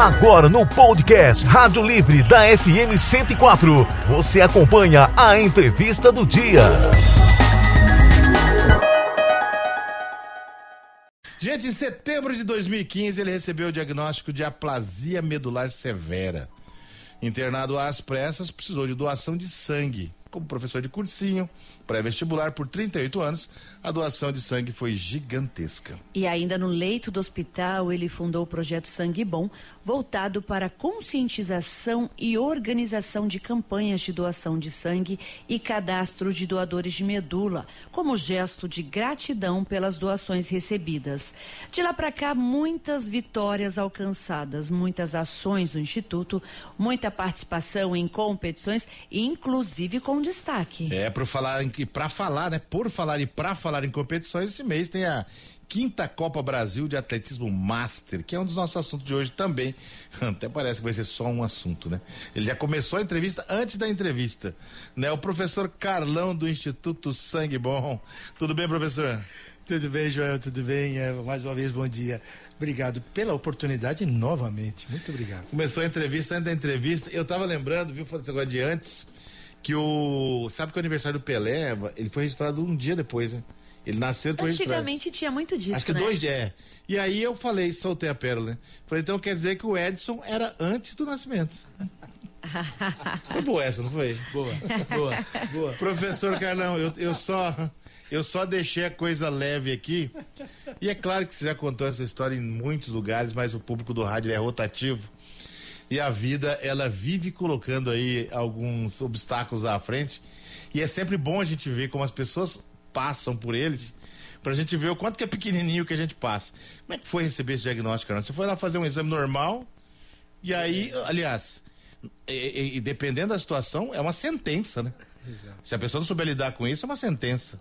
Agora no podcast Rádio Livre da FM 104, você acompanha a entrevista do dia. Gente, em setembro de 2015 ele recebeu o diagnóstico de aplasia medular severa. Internado às pressas, precisou de doação de sangue. Como professor de cursinho, pré-vestibular por 38 anos, a doação de sangue foi gigantesca. E ainda no leito do hospital, ele fundou o projeto Sangue Bom, voltado para a conscientização e organização de campanhas de doação de sangue e cadastro de doadores de medula, como gesto de gratidão pelas doações recebidas. De lá para cá, muitas vitórias alcançadas, muitas ações do Instituto, muita participação em competições, inclusive com destaque. É, para falar em e para falar, né? Por falar e para falar em competições, esse mês tem a quinta Copa Brasil de Atletismo Master, que é um dos nossos assuntos de hoje também. Até parece que vai ser só um assunto, né? Ele já começou a entrevista antes da entrevista, né? O professor Carlão do Instituto Sangue Bom. Tudo bem, professor? Tudo bem, Joel, tudo bem? É, mais uma vez, bom dia. Obrigado pela oportunidade novamente. Muito obrigado. Começou a entrevista, antes da entrevista, eu estava lembrando, viu, falando esse negócio de antes, que o. Sabe que o aniversário do Pelé, ele foi registrado um dia depois, né? Ele nasceu depois Antigamente tinha muito disso, Acho que né? dois dias. É. E aí eu falei, soltei a pérola, né? Falei, então quer dizer que o Edson era antes do nascimento. foi boa essa, não foi? Boa, boa, boa. Professor Carlão, eu, eu só. Eu só deixei a coisa leve aqui. E é claro que você já contou essa história em muitos lugares, mas o público do rádio é rotativo. E a vida, ela vive colocando aí alguns obstáculos à frente. E é sempre bom a gente ver como as pessoas passam por eles, pra gente ver o quanto que é pequenininho que a gente passa. Como é que foi receber esse diagnóstico, Carlão? Você foi lá fazer um exame normal, e aí, aliás, e, e, e dependendo da situação, é uma sentença, né? Exato. Se a pessoa não souber lidar com isso, é uma sentença.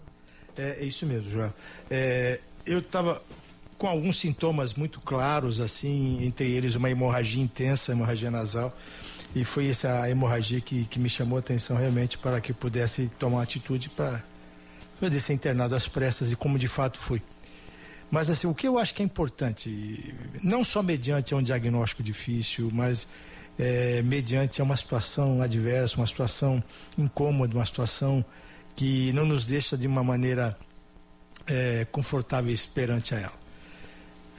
É, é isso mesmo, João. É, eu estava com alguns sintomas muito claros, assim, entre eles uma hemorragia intensa, hemorragia nasal. E foi essa hemorragia que, que me chamou a atenção realmente para que pudesse tomar atitude para poder ser internado às pressas e como de fato foi. Mas assim, o que eu acho que é importante, não só mediante um diagnóstico difícil, mas é, mediante uma situação adversa, uma situação incômoda, uma situação que não nos deixa de uma maneira é, confortável perante a ela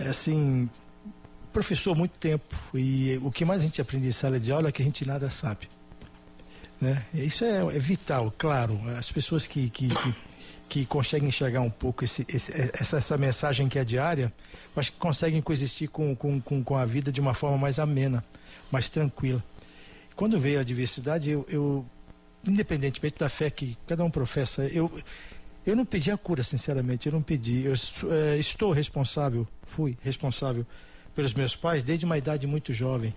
assim, professor muito tempo e o que mais a gente aprende em sala de aula é que a gente nada sabe. Né? Isso é, é vital, claro. As pessoas que, que, que, que conseguem enxergar um pouco esse, esse, essa, essa mensagem que é diária, acho que conseguem coexistir com, com, com, com a vida de uma forma mais amena, mais tranquila. Quando veio a diversidade, eu, eu independentemente da fé que cada um professa, eu, eu não pedi a cura, sinceramente, eu não pedi. Eu é, estou responsável, fui responsável pelos meus pais desde uma idade muito jovem.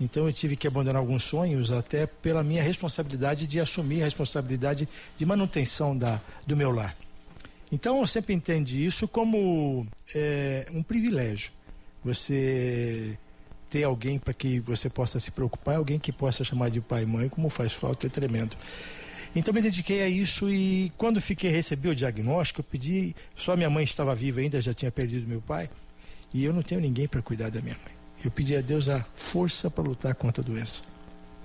Então eu tive que abandonar alguns sonhos até pela minha responsabilidade de assumir a responsabilidade de manutenção da, do meu lar. Então eu sempre entendi isso como é, um privilégio. Você ter alguém para que você possa se preocupar, alguém que possa chamar de pai e mãe, como faz falta, é tremendo. Então me dediquei a isso e quando fiquei recebi o diagnóstico, eu pedi, só minha mãe estava viva ainda, já tinha perdido meu pai, e eu não tenho ninguém para cuidar da minha mãe. Eu pedi a Deus a força para lutar contra a doença.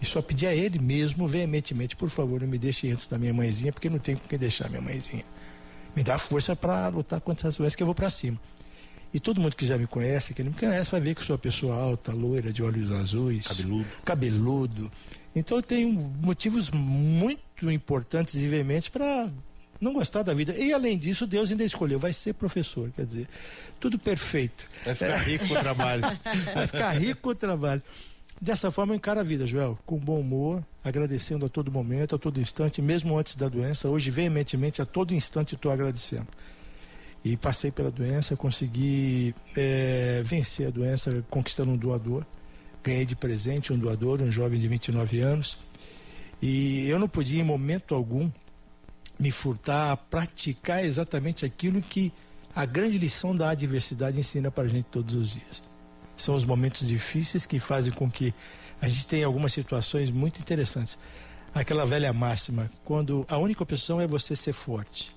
E só pedi a ele mesmo, veementemente, por favor, não me deixe antes da minha mãezinha, porque não tenho com quem deixar minha mãezinha. Me dá força para lutar contra essa doença que eu vou para cima. E todo mundo que já me conhece, que não me conhece, vai ver que eu sou uma pessoa alta, loira, de olhos azuis. Cabeludo. Cabeludo. Então eu tenho motivos muito importantes e veementes para não gostar da vida. E além disso, Deus ainda escolheu, vai ser professor, quer dizer, tudo perfeito. Vai ficar rico o trabalho. vai ficar rico o trabalho. Dessa forma eu encaro a vida, Joel, com bom humor, agradecendo a todo momento, a todo instante, mesmo antes da doença. Hoje, veementemente, a todo instante estou agradecendo. E passei pela doença, consegui é, vencer a doença conquistando um doador ganhei de presente um doador, um jovem de 29 anos, e eu não podia em momento algum me furtar a praticar exatamente aquilo que a grande lição da adversidade ensina para a gente todos os dias. São os momentos difíceis que fazem com que a gente tenha algumas situações muito interessantes. Aquela velha máxima, quando a única opção é você ser forte.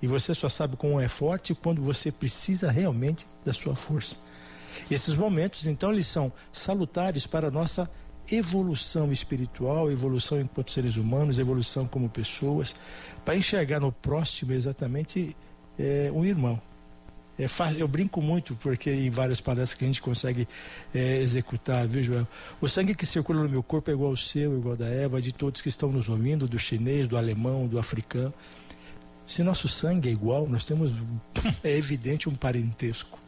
E você só sabe como é forte quando você precisa realmente da sua força. Esses momentos, então, eles são salutares para a nossa evolução espiritual, evolução enquanto seres humanos, evolução como pessoas, para enxergar no próximo exatamente é, um irmão. É eu brinco muito porque em várias palestras que a gente consegue é, executar, viu, Joel? O sangue que circula no meu corpo é igual ao seu, igual ao da Eva, de todos que estão nos ouvindo, do chinês, do alemão, do africano. Se nosso sangue é igual, nós temos, é evidente, um parentesco.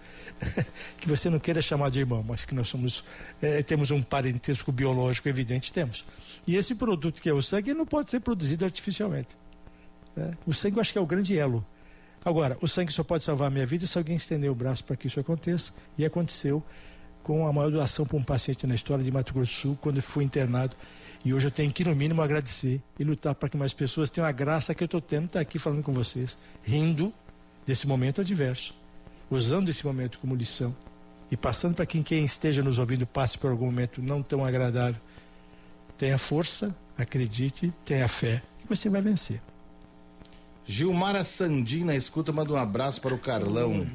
que você não queira chamar de irmão, mas que nós somos, é, temos um parentesco biológico evidente, temos. E esse produto que é o sangue não pode ser produzido artificialmente. Né? O sangue eu acho que é o grande elo Agora, o sangue só pode salvar a minha vida se alguém estender o braço para que isso aconteça. E aconteceu com a maior doação para um paciente na história de Mato Grosso do Sul, quando fui internado. E hoje eu tenho que, no mínimo, agradecer e lutar para que mais pessoas tenham a graça que eu estou tendo, estar tá aqui falando com vocês, rindo desse momento adverso, usando esse momento como lição e passando para quem, quem esteja nos ouvindo passe por algum momento não tão agradável. Tenha força, acredite, tenha fé, que você vai vencer. Gilmara Sandim na escuta, manda um abraço para o Carlão.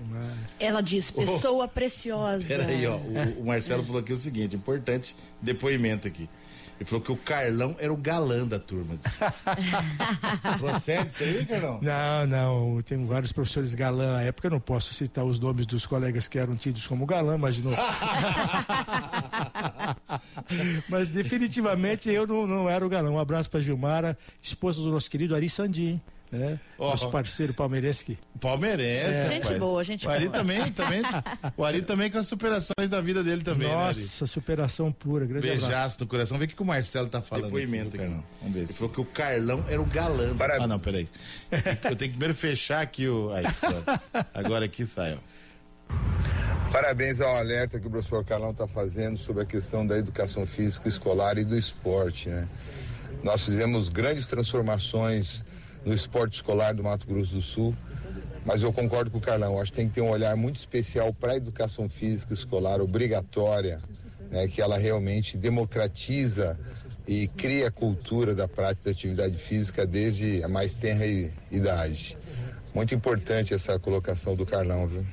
Ela diz, pessoa oh, preciosa. Peraí, ó. O, o Marcelo falou aqui o seguinte, importante depoimento aqui. Ele falou que o Carlão era o galã da turma. Procede isso aí, Carlão? Não, não. Tenho vários professores galã. Na época eu não posso citar os nomes dos colegas que eram tidos como galã, mas não. mas definitivamente eu não, não era o galã. Um abraço para Gilmara, esposa do nosso querido Ari Sandim né? Oh. Nosso parceiro palmeirense que. Palmeirense. É. Gente boa, gente o Ari boa. também, também. O Ari também com as superações da vida dele também. Né, Nossa, né, superação pura, grande Beijaço abraço. no coração. Vê o que, que o Marcelo tá falando. Depoimento aqui, Carlão. Vamos ver. Ele falou que o Carlão era o galã. Para... Ah, não, peraí. Eu tenho que primeiro fechar aqui o. Aí, Agora aqui sai, ó. Parabéns ao alerta que o professor Carlão está fazendo sobre a questão da educação física escolar e do esporte, né? Nós fizemos grandes transformações no esporte escolar do Mato Grosso do Sul. Mas eu concordo com o Carlão, acho que tem que ter um olhar muito especial para a educação física escolar obrigatória, né, que ela realmente democratiza e cria a cultura da prática da atividade física desde a mais tenra idade. Muito importante essa colocação do Carlão, viu?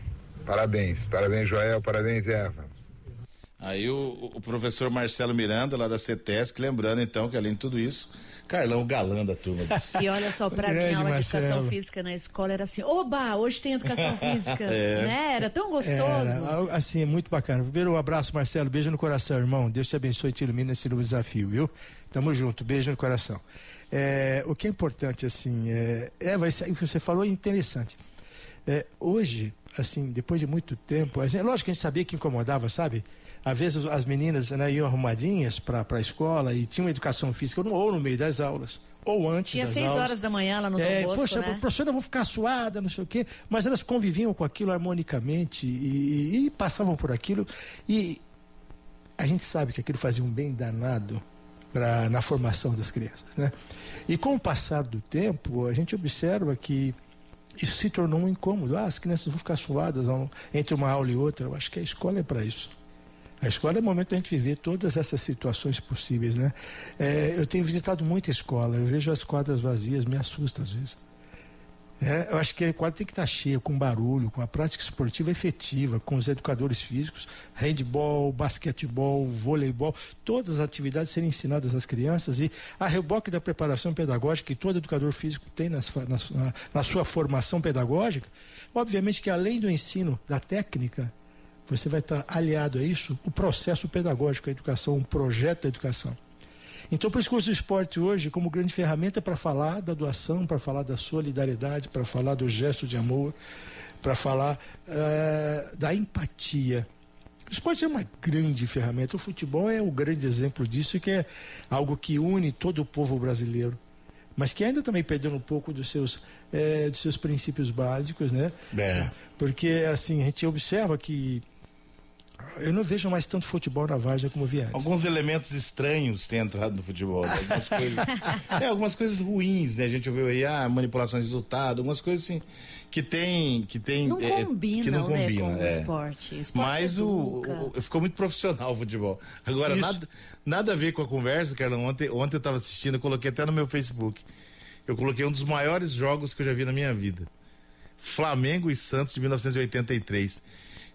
Parabéns, parabéns Joel, parabéns Eva. Aí o, o professor Marcelo Miranda, lá da CETESC, lembrando então que além de tudo isso, Carlão galã da turma. E olha só, para mim, a aula de educação física na escola era assim, oba, hoje tem educação física, é. né? Era tão gostoso. Era, assim, é muito bacana. Primeiro, um abraço, Marcelo, beijo no coração, irmão. Deus te abençoe e te ilumine nesse novo desafio, viu? Tamo junto, beijo no coração. É, o que é importante, assim, é, é vai ser, o que você falou é interessante. É, hoje, assim, depois de muito tempo, assim, é lógico que a gente sabia que incomodava, sabe? Às vezes as meninas né, iam arrumadinhas para a escola e tinham educação física ou no meio das aulas ou antes Tinha das seis aulas. horas da manhã lá no é, Dom Bosco, Poxa, né? professora, eu vou ficar suada, não sei o quê. Mas elas conviviam com aquilo harmonicamente e, e, e passavam por aquilo. E a gente sabe que aquilo fazia um bem danado pra, na formação das crianças, né? E com o passar do tempo, a gente observa que isso se tornou um incômodo. Ah, as crianças vão ficar suadas entre uma aula e outra. Eu acho que a escola é para isso. A escola é o momento da gente viver todas essas situações possíveis, né? É, eu tenho visitado muita escola, eu vejo as quadras vazias, me assusta às vezes. É, eu acho que a quadra tem que estar cheia, com barulho, com a prática esportiva efetiva, com os educadores físicos, handball, basquetebol, voleibol, todas as atividades serem ensinadas às crianças e a reboque da preparação pedagógica que todo educador físico tem na, na, na sua formação pedagógica, obviamente que além do ensino da técnica, você vai estar aliado a isso o processo pedagógico, a educação, um projeto da educação. Então, por isso que o esporte hoje, como grande ferramenta para falar da doação, para falar da solidariedade, para falar do gesto de amor, para falar uh, da empatia. O esporte é uma grande ferramenta. O futebol é o grande exemplo disso, que é algo que une todo o povo brasileiro mas que ainda também perdendo um pouco dos seus, é, dos seus princípios básicos, né? É. Porque assim a gente observa que eu não vejo mais tanto futebol na Várzea como via antes. Alguns elementos estranhos têm entrado no futebol. Né? Algumas coisas, é, algumas coisas ruins, né? A gente ouviu aí, ah, manipulação de resultado, algumas coisas assim que tem. Que tem não é, combina, que não combina, né, com o esporte. esporte Mas o, o, ficou muito profissional o futebol. Agora, nada, nada a ver com a conversa, Carlão. Ontem, ontem eu estava assistindo, eu coloquei até no meu Facebook. Eu coloquei um dos maiores jogos que eu já vi na minha vida. Flamengo e Santos de 1983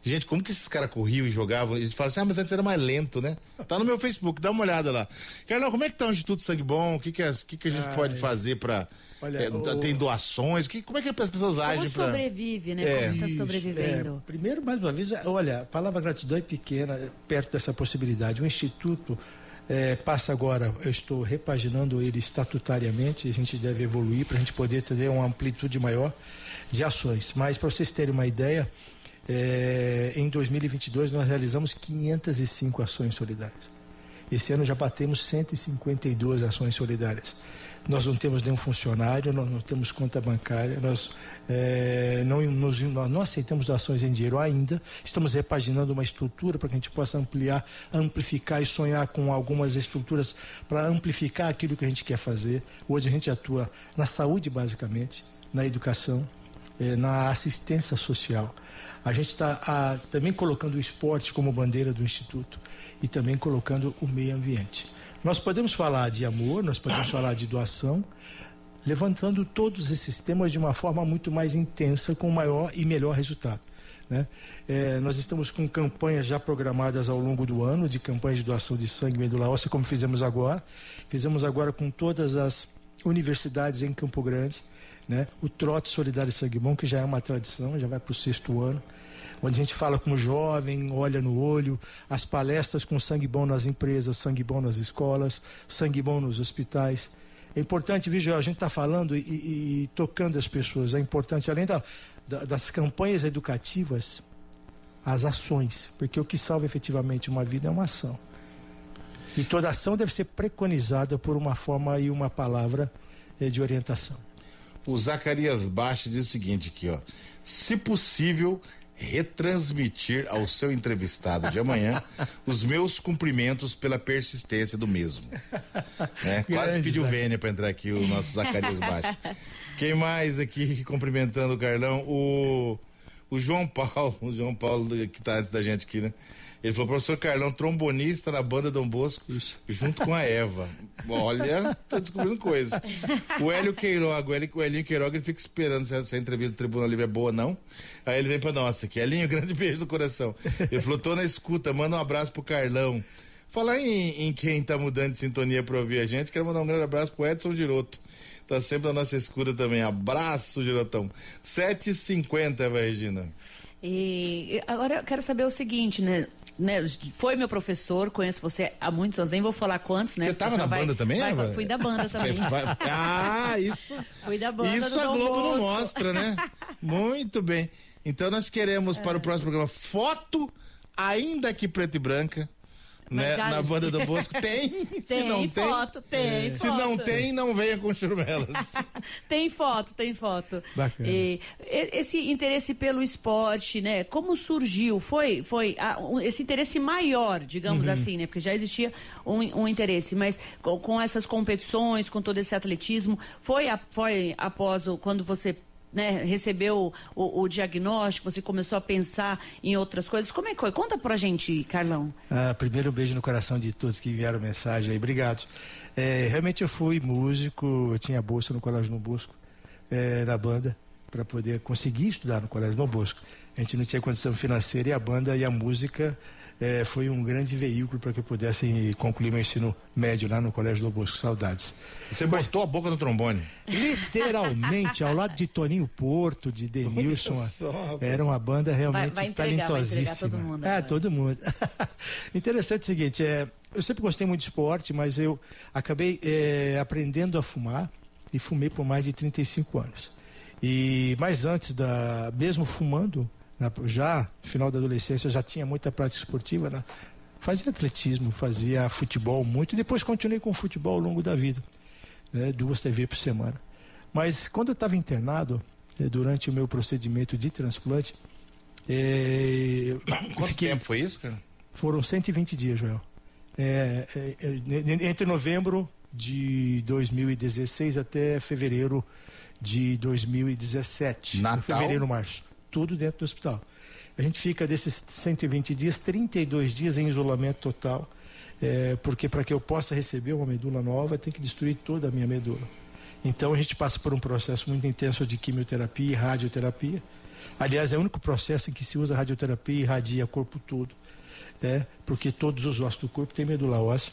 Gente, como que esses caras corriam e jogavam? E fala assim, ah, mas antes era mais lento, né? Tá no meu Facebook, dá uma olhada lá. Carlão, como é que tá o Instituto Sangue Bom? O que que, é, que, que a gente Ai, pode fazer para é, o... Tem doações? Que, como é que as pessoas agem? Como sobrevive, pra... né? É. Como está sobrevivendo? É, primeiro, mais uma vez, olha, a palavra gratidão é pequena, perto dessa possibilidade. O Instituto é, passa agora, eu estou repaginando ele estatutariamente, a gente deve evoluir para a gente poder ter uma amplitude maior de ações. Mas para vocês terem uma ideia, é, em 2022 nós realizamos 505 ações solidárias. Esse ano já batemos 152 ações solidárias. Nós não temos nenhum funcionário, nós não temos conta bancária, nós é, não, nos, nós não aceitamos doações em dinheiro ainda. Estamos repaginando uma estrutura para que a gente possa ampliar, amplificar e sonhar com algumas estruturas para amplificar aquilo que a gente quer fazer. Hoje a gente atua na saúde, basicamente, na educação, é, na assistência social. A gente está também colocando o esporte como bandeira do Instituto e também colocando o meio ambiente. Nós podemos falar de amor, nós podemos falar de doação, levantando todos esses temas de uma forma muito mais intensa, com maior e melhor resultado. Né? É, nós estamos com campanhas já programadas ao longo do ano, de campanhas de doação de sangue e medula óssea, como fizemos agora. Fizemos agora com todas as universidades em Campo Grande. Né? O Trote Solidário Sangue Bom, que já é uma tradição, já vai para o sexto ano onde a gente fala com o jovem, olha no olho, as palestras com sangue bom nas empresas, sangue bom nas escolas, sangue bom nos hospitais. É importante, viu, a gente está falando e, e, e, tocando as pessoas. É importante, além da, da, das campanhas educativas, as ações, porque o que salva efetivamente uma vida é uma ação. E toda ação deve ser preconizada por uma forma e uma palavra eh, de orientação. O Zacarias Baixa diz o seguinte aqui, ó. Se possível, retransmitir ao seu entrevistado de amanhã os meus cumprimentos pela persistência do mesmo. Né? Quase pediu Vênia para entrar aqui o nosso Zacarias Baixo. Quem mais aqui cumprimentando o Carlão? O, o João Paulo, o João Paulo que está antes da gente aqui, né? Ele falou, professor Carlão, trombonista na banda Dom Bosco, Isso. junto com a Eva. Olha, tô descobrindo coisas. O Hélio Queiroga, o, Hélio, o Elinho Queiroga, ele fica esperando se a, se a entrevista do Tribunal Livre é boa ou não. Aí ele vem pra nossa aqui. Elinho, grande beijo do coração. Ele falou, tô na escuta, manda um abraço pro Carlão. Falar em, em quem tá mudando de sintonia pra ouvir a gente, quero mandar um grande abraço pro Edson Giroto. Tá sempre na nossa escuta também. Abraço, Girotão. 7h50, vai, Regina. E agora eu quero saber o seguinte, né? Né, foi meu professor, conheço você há muitos anos, nem vou falar quantos, né? Você estava na vai, banda também? Vai, fui da banda também. ah, isso. Fui da banda. Isso a Globo não mostra, né? Muito bem. Então nós queremos é. para o próximo programa foto, ainda que preto e branca né, na banda do Bosco? Tem. tem se não foto, tem. tem se foto. não tem, não venha com churumelas. tem foto, tem foto. Bacana. E, esse interesse pelo esporte, né? Como surgiu? Foi, foi ah, um, esse interesse maior, digamos uhum. assim, né? Porque já existia um, um interesse, mas com, com, essas competições, com todo esse atletismo, foi, a, foi após o, quando você né, recebeu o, o, diagnóstico, você começou a pensar em outras coisas. Como é que foi? Conta pra gente, Carlão. Ah, primeiro um beijo no coração de todos que enviaram mensagem aí. Obrigado. É, realmente eu fui músico, eu tinha bolsa no Colégio no Bosco, é, na banda, para poder conseguir estudar no Colégio no Bosco. A gente não tinha condição financeira e a banda e a música é, foi um grande veículo para que eu pudesse concluir meu ensino médio lá no Colégio do Bosco. Saudades. Você Mas, botou a boca no trombone? Literalmente, ao lado de Toninho Porto, de Denilson. era uma banda realmente vai, vai entregar, talentosíssima. todo mundo. É, todo mundo. Interessante o seguinte, é, eu sempre gostei muito de esporte, mas eu acabei é, aprendendo a fumar e fumei por mais de 35 anos. E mais antes da, mesmo fumando, já no final da adolescência já tinha muita prática esportiva, né? fazia atletismo, fazia futebol muito, e depois continuei com futebol ao longo da vida, né? duas TV por semana. Mas quando eu estava internado, né, durante o meu procedimento de transplante, é, Quanto fiquei, tempo foi isso, cara? Foram 120 dias, Joel. É, é, é entre novembro de 2016 até fevereiro de 2017. Natal? Fevereiro, março tudo dentro do hospital. A gente fica desses 120 dias, 32 dias em isolamento total, é, porque para que eu possa receber uma medula nova, tem que destruir toda a minha medula. Então a gente passa por um processo muito intenso de quimioterapia e radioterapia. Aliás, é o único processo em que se usa radioterapia e irradia o corpo todo. É, porque todos os ossos do corpo têm medula óssea.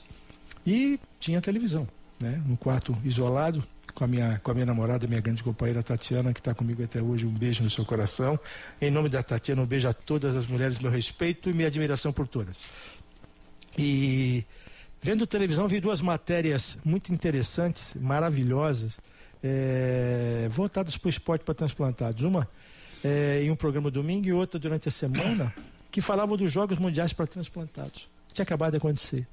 E tinha televisão, né? Um quarto isolado, com a minha, com a minha namorada, minha grande companheira Tatiana, que está comigo até hoje. Um beijo no seu coração. Em nome da Tatiana, um beijo a todas as mulheres, meu respeito e minha admiração por todas. E vendo televisão, vi duas matérias muito interessantes, maravilhosas, é, voltadas para o esporte para transplantados. Uma é, em um programa domingo e outra durante a semana, que falavam dos Jogos Mundiais para transplantados. Tinha acabado de acontecer.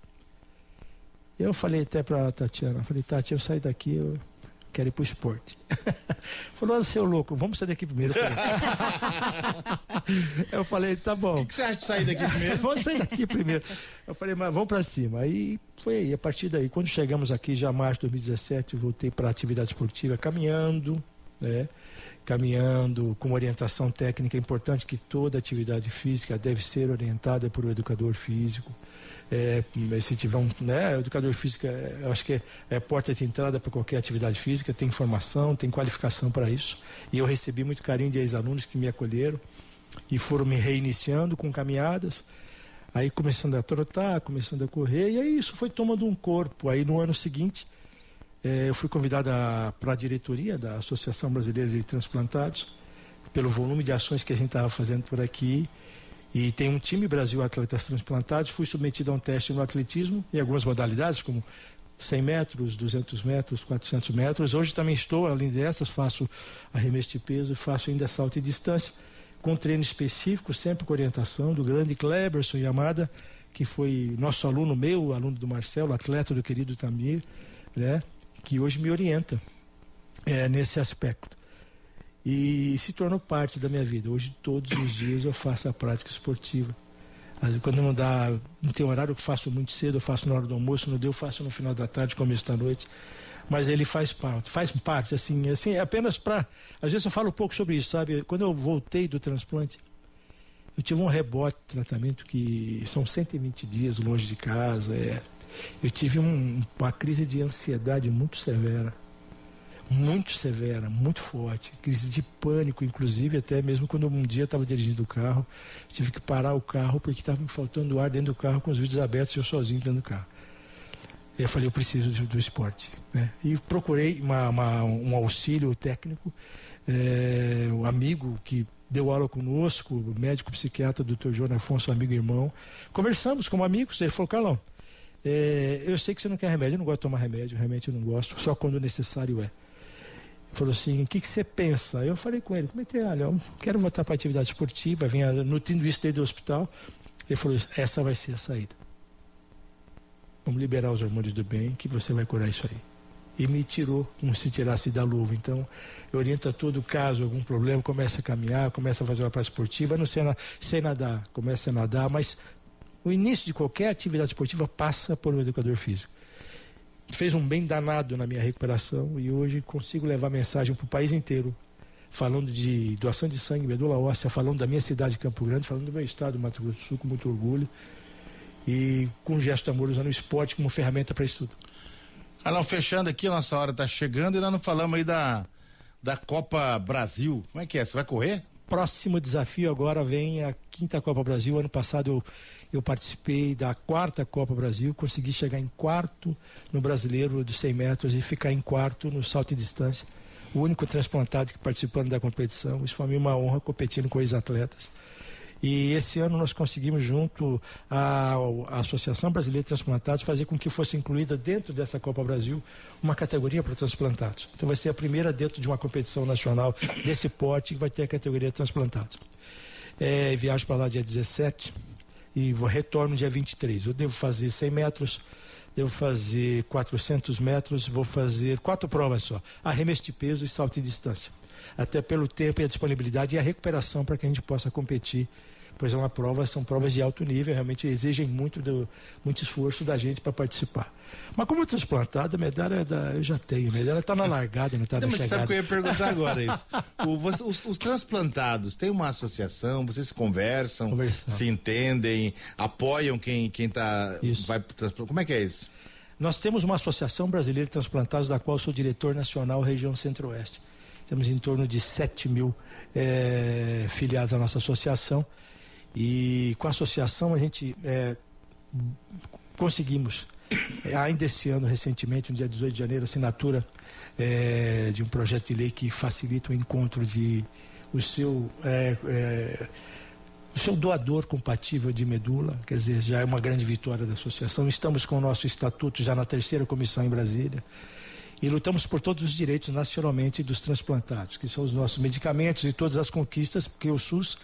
Eu falei até para a Tatiana, falei, Tati, eu saio daqui, eu quero ir para o esporte. Falou, seu louco, vamos sair daqui primeiro. Eu falei, eu falei tá bom. O que, que, você acha de sair daqui primeiro? vamos sair daqui primeiro. Eu falei, mas vamos para cima. Aí foi aí, a partir daí, quando chegamos aqui, já março de 2017, voltei para a atividade esportiva caminhando, né? caminhando com orientação técnica. É importante que toda atividade física deve ser orientada por um educador físico. É, se tiver um né, educador físico, é, eu acho que é, é porta de entrada para qualquer atividade física, tem formação, tem qualificação para isso. E eu recebi muito carinho de ex-alunos que me acolheram e foram me reiniciando com caminhadas. Aí começando a trotar, começando a correr, e aí isso foi tomando um corpo. Aí no ano seguinte, é, eu fui convidado para a diretoria da Associação Brasileira de Transplantados, pelo volume de ações que a gente estava fazendo por aqui. E tem um time Brasil Atletas Transplantados. Fui submetido a um teste no atletismo em algumas modalidades, como 100 metros, 200 metros, 400 metros. Hoje também estou, além dessas, faço arremesso de peso, faço ainda salto e distância, com treino específico, sempre com orientação do grande Kleberson Yamada, que foi nosso aluno meu, aluno do Marcelo, atleta do querido Tamir, né? que hoje me orienta é, nesse aspecto. E se tornou parte da minha vida. Hoje, todos os dias, eu faço a prática esportiva. Quando não dá, não tem horário, eu faço muito cedo, eu faço na hora do almoço, não deu, eu faço no final da tarde, começo da noite. Mas ele faz parte, faz parte, assim, assim, é apenas para. Às vezes eu falo um pouco sobre isso, sabe? Quando eu voltei do transplante, eu tive um rebote de tratamento que são 120 dias longe de casa. É, eu tive um, uma crise de ansiedade muito severa. Muito severa, muito forte. Crise de pânico, inclusive, até mesmo quando um dia estava dirigindo o carro, tive que parar o carro porque estava me faltando ar dentro do carro com os vidros abertos e eu sozinho dentro do carro. E eu falei, eu preciso do, do esporte. Né? E procurei uma, uma, um auxílio técnico, é, um amigo que deu aula conosco, o médico psiquiatra, doutor João Afonso, amigo e irmão. Conversamos como amigos, ele falou, Carlão, é, eu sei que você não quer remédio, eu não gosto de tomar remédio, realmente eu não gosto, só quando necessário é. Falou assim, o que, que você pensa? Eu falei com ele, comentei, olha, eu quero voltar para a atividade esportiva, vinha nutrindo isso desde o hospital. Ele falou, essa vai ser a saída. Vamos liberar os hormônios do bem, que você vai curar isso aí. E me tirou como se tirasse da luva. Então, eu oriento a todo caso, algum problema, começa a caminhar, começa a fazer uma prática esportiva, não sei, sei nadar, começa a nadar, mas o início de qualquer atividade esportiva passa por um educador físico. Fez um bem danado na minha recuperação e hoje consigo levar mensagem para o país inteiro, falando de doação de sangue, medula óssea, falando da minha cidade de Campo Grande, falando do meu estado, Mato Grosso do Sul, com muito orgulho. E com um gesto de amor usando o esporte como ferramenta para isso tudo. Alão, fechando aqui, nossa hora está chegando e nós não falamos aí da, da Copa Brasil. Como é que é? Você vai correr? Próximo desafio agora vem a quinta Copa Brasil. Ano passado eu eu participei da quarta Copa Brasil, consegui chegar em quarto no brasileiro dos 100 metros e ficar em quarto no salto de distância. O único transplantado que participando da competição. Isso foi uma honra competindo com ex-atletas. E esse ano nós conseguimos, junto à, Associação Brasileira de Transplantados, fazer com que fosse incluída dentro dessa Copa Brasil uma categoria para transplantados. Então vai ser a primeira dentro de uma competição nacional desse porte que vai ter a categoria transplantados. É, viajo para lá dia 17 e vou, retorno dia 23. Eu devo fazer 100 metros, devo fazer 400 metros, vou fazer quatro provas só: arremesso de peso e salto de distância. Até pelo tempo e a disponibilidade e a recuperação para que a gente possa competir pois é uma prova, são provas de alto nível, realmente exigem muito, do, muito esforço da gente para participar. Mas como transplantado, a medalha é da, eu já tenho, a medalha está na largada, não está na mas chegada. Sabe que eu ia perguntar agora isso? O, os, os, transplantados têm uma associação, vocês conversam, Conversão. se entendem, apoiam quem quem está vai como é que é isso? Nós temos uma associação brasileira de transplantados da qual sou diretor nacional região Centro-Oeste Temos em torno de 7 mil é, filiados à nossa associação. E com a associação a gente é, conseguimos, é, ainda esse ano, recentemente, no dia 18 de janeiro, assinatura é, de um projeto de lei que facilita o encontro de o seu é, é, o seu doador compatível de medula, quer dizer, já é uma grande vitória da associação. Estamos com o nosso estatuto já na terceira comissão em Brasília e lutamos por todos os direitos nacionalmente dos transplantados, que são os nossos medicamentos e todas as conquistas, porque o SUS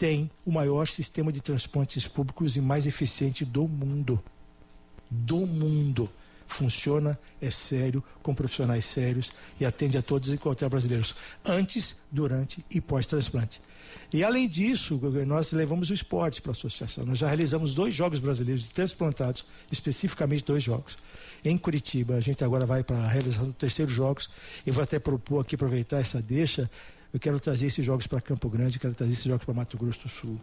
tem o maior sistema de transplantes públicos e mais eficiente do mundo. Do mundo funciona, é sério, com profissionais sérios e atende a todos e qualquer brasileiros, antes, durante e pós-transplante. E além disso, nós levamos o esporte para a associação. Nós já realizamos dois jogos brasileiros de transplantados, especificamente dois jogos. Em Curitiba, a gente agora vai para a realização do terceiro jogos. Eu vou até propor aqui, aproveitar essa deixa, eu quero trazer esses jogos para Campo Grande, quero trazer esses jogos para Mato Grosso do Sul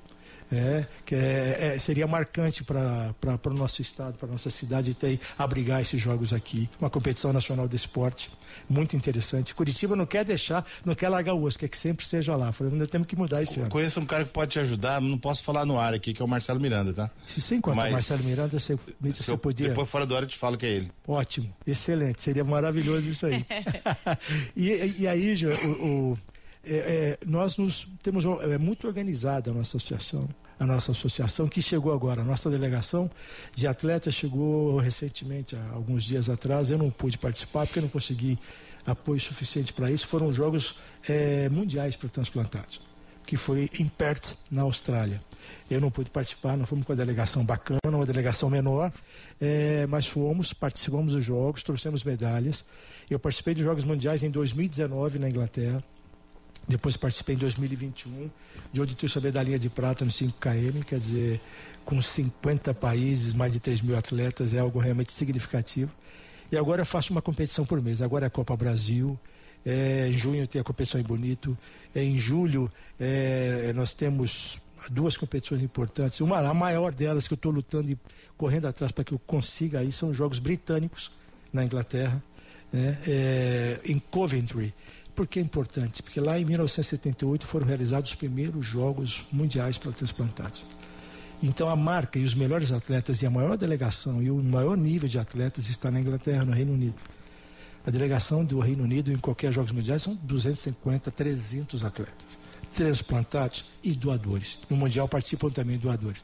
é, que é, é, seria marcante para o nosso estado, para a nossa cidade ter, abrigar esses jogos aqui. Uma competição nacional de esporte muito interessante. Curitiba não quer deixar, não quer largar o osso, quer que sempre seja lá. Falei, nós temos que mudar esse ano. Conheço um cara que pode te ajudar, não posso falar no ar aqui, que é o Marcelo Miranda, tá? Se você encontra o Marcelo Miranda, você, você eu, podia. Depois fora do ar eu te falo que é ele. Ótimo, excelente, seria maravilhoso isso aí. e, e, aí, o, o é, é, nós nos, temos é muito organizada a nossa associação a nossa associação, que chegou agora. A nossa delegação de atletas chegou recentemente, há alguns dias atrás. Eu não pude participar porque não consegui apoio suficiente para isso. Foram jogos é, mundiais para transplantados, que foi em Perth, na Austrália. Eu não pude participar, nós fomos com a delegação bacana, uma delegação menor, é, mas fomos, participamos dos jogos, trouxemos medalhas. Eu participei de Jogos Mundiais em 2019 na Inglaterra. Depois participei em 2021, de onde trouxe a medalhinha de prata no 5KM, quer dizer, com 50 países, mais de 3 mil atletas, é algo realmente significativo. E agora eu faço uma competição por mês. Agora é a Copa Brasil, é, em junho tem a competição em Bonito, é, em julho é, nós temos duas competições importantes. Uma, a maior delas que eu estou lutando e correndo atrás para que eu consiga aí são os Jogos Britânicos na Inglaterra, né, é, em Coventry. Por que é importante? Porque lá em 1978 foram realizados os primeiros Jogos Mundiais para transplantados. Então a marca e os melhores atletas e a maior delegação e o maior nível de atletas está na Inglaterra, no Reino Unido. A delegação do Reino Unido em qualquer Jogos Mundiais são 250, 300 atletas transplantados e doadores. No Mundial participam também doadores.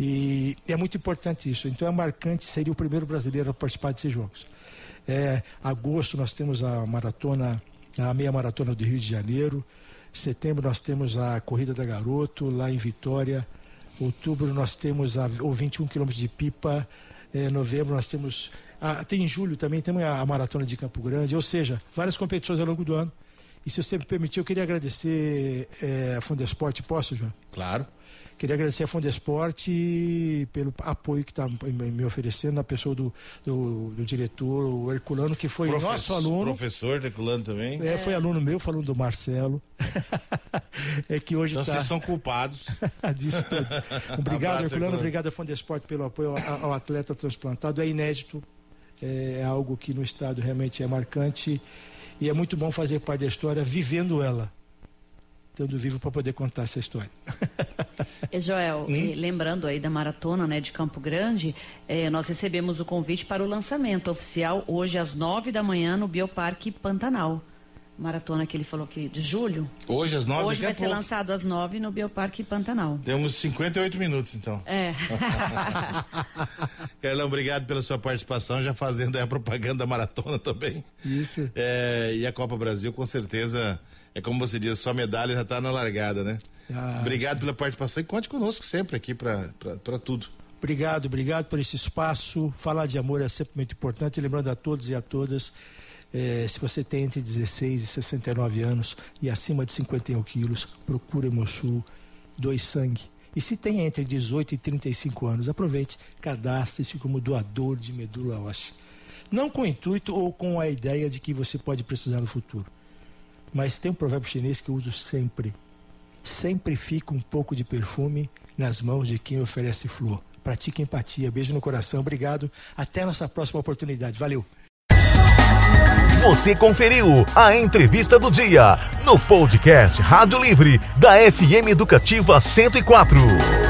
E é muito importante isso. Então é marcante, seria o primeiro brasileiro a participar desses Jogos. É, agosto nós temos a maratona a meia maratona do Rio de Janeiro. Setembro nós temos a Corrida da Garoto, lá em Vitória. Outubro nós temos a, o 21 quilômetros de Pipa. É, novembro nós temos. A, tem em julho também, temos a, a Maratona de Campo Grande. Ou seja, várias competições ao longo do ano. E se você me permitir, eu queria agradecer é, a Fundesporte. Posso, João? Claro. Queria agradecer a Fundesporte pelo apoio que está me oferecendo, a pessoa do, do, do, diretor, o Herculano, que foi Professor, nosso aluno. Professor Herculano também. É, foi aluno meu, falando do Marcelo. é que hoje então tá... vocês são culpados. disso tudo. Obrigado, Herculano, Herculano. Obrigado a Fundesporte pelo apoio ao, ao atleta transplantado. É inédito, é algo que no estado realmente é marcante e é muito bom fazer parte da história vivendo ela estando vivo para poder contar essa história. E Joel, hum? lembrando aí da maratona né, de Campo Grande, eh, nós recebemos o convite para o lançamento oficial hoje às nove da manhã no Bioparque Pantanal. Maratona que ele falou que de julho. Hoje às nove Hoje vai ser lançado às nove no Bioparque Pantanal. Temos 58 minutos então. É. Carlão, obrigado pela sua participação, já fazendo a propaganda da maratona também. Isso. É, e a Copa Brasil, com certeza é como você diz, sua medalha já está na largada, né? Ah, obrigado pela participação e conte conosco sempre aqui para tudo. Obrigado, obrigado por esse espaço. Falar de amor é sempre muito importante. Lembrando a todos e a todas, eh, se você tem entre 16 e 69 anos e acima de 51 quilos, procure Hemosul, doe sangue. E se tem entre 18 e 35 anos, aproveite, cadastre-se como doador de medula óssea. Não com o intuito ou com a ideia de que você pode precisar no futuro. Mas tem um provérbio chinês que eu uso sempre. Sempre fica um pouco de perfume nas mãos de quem oferece flor. Pratique empatia. Beijo no coração. Obrigado. Até a nossa próxima oportunidade. Valeu. Você conferiu a entrevista do dia no podcast Rádio Livre da FM Educativa 104.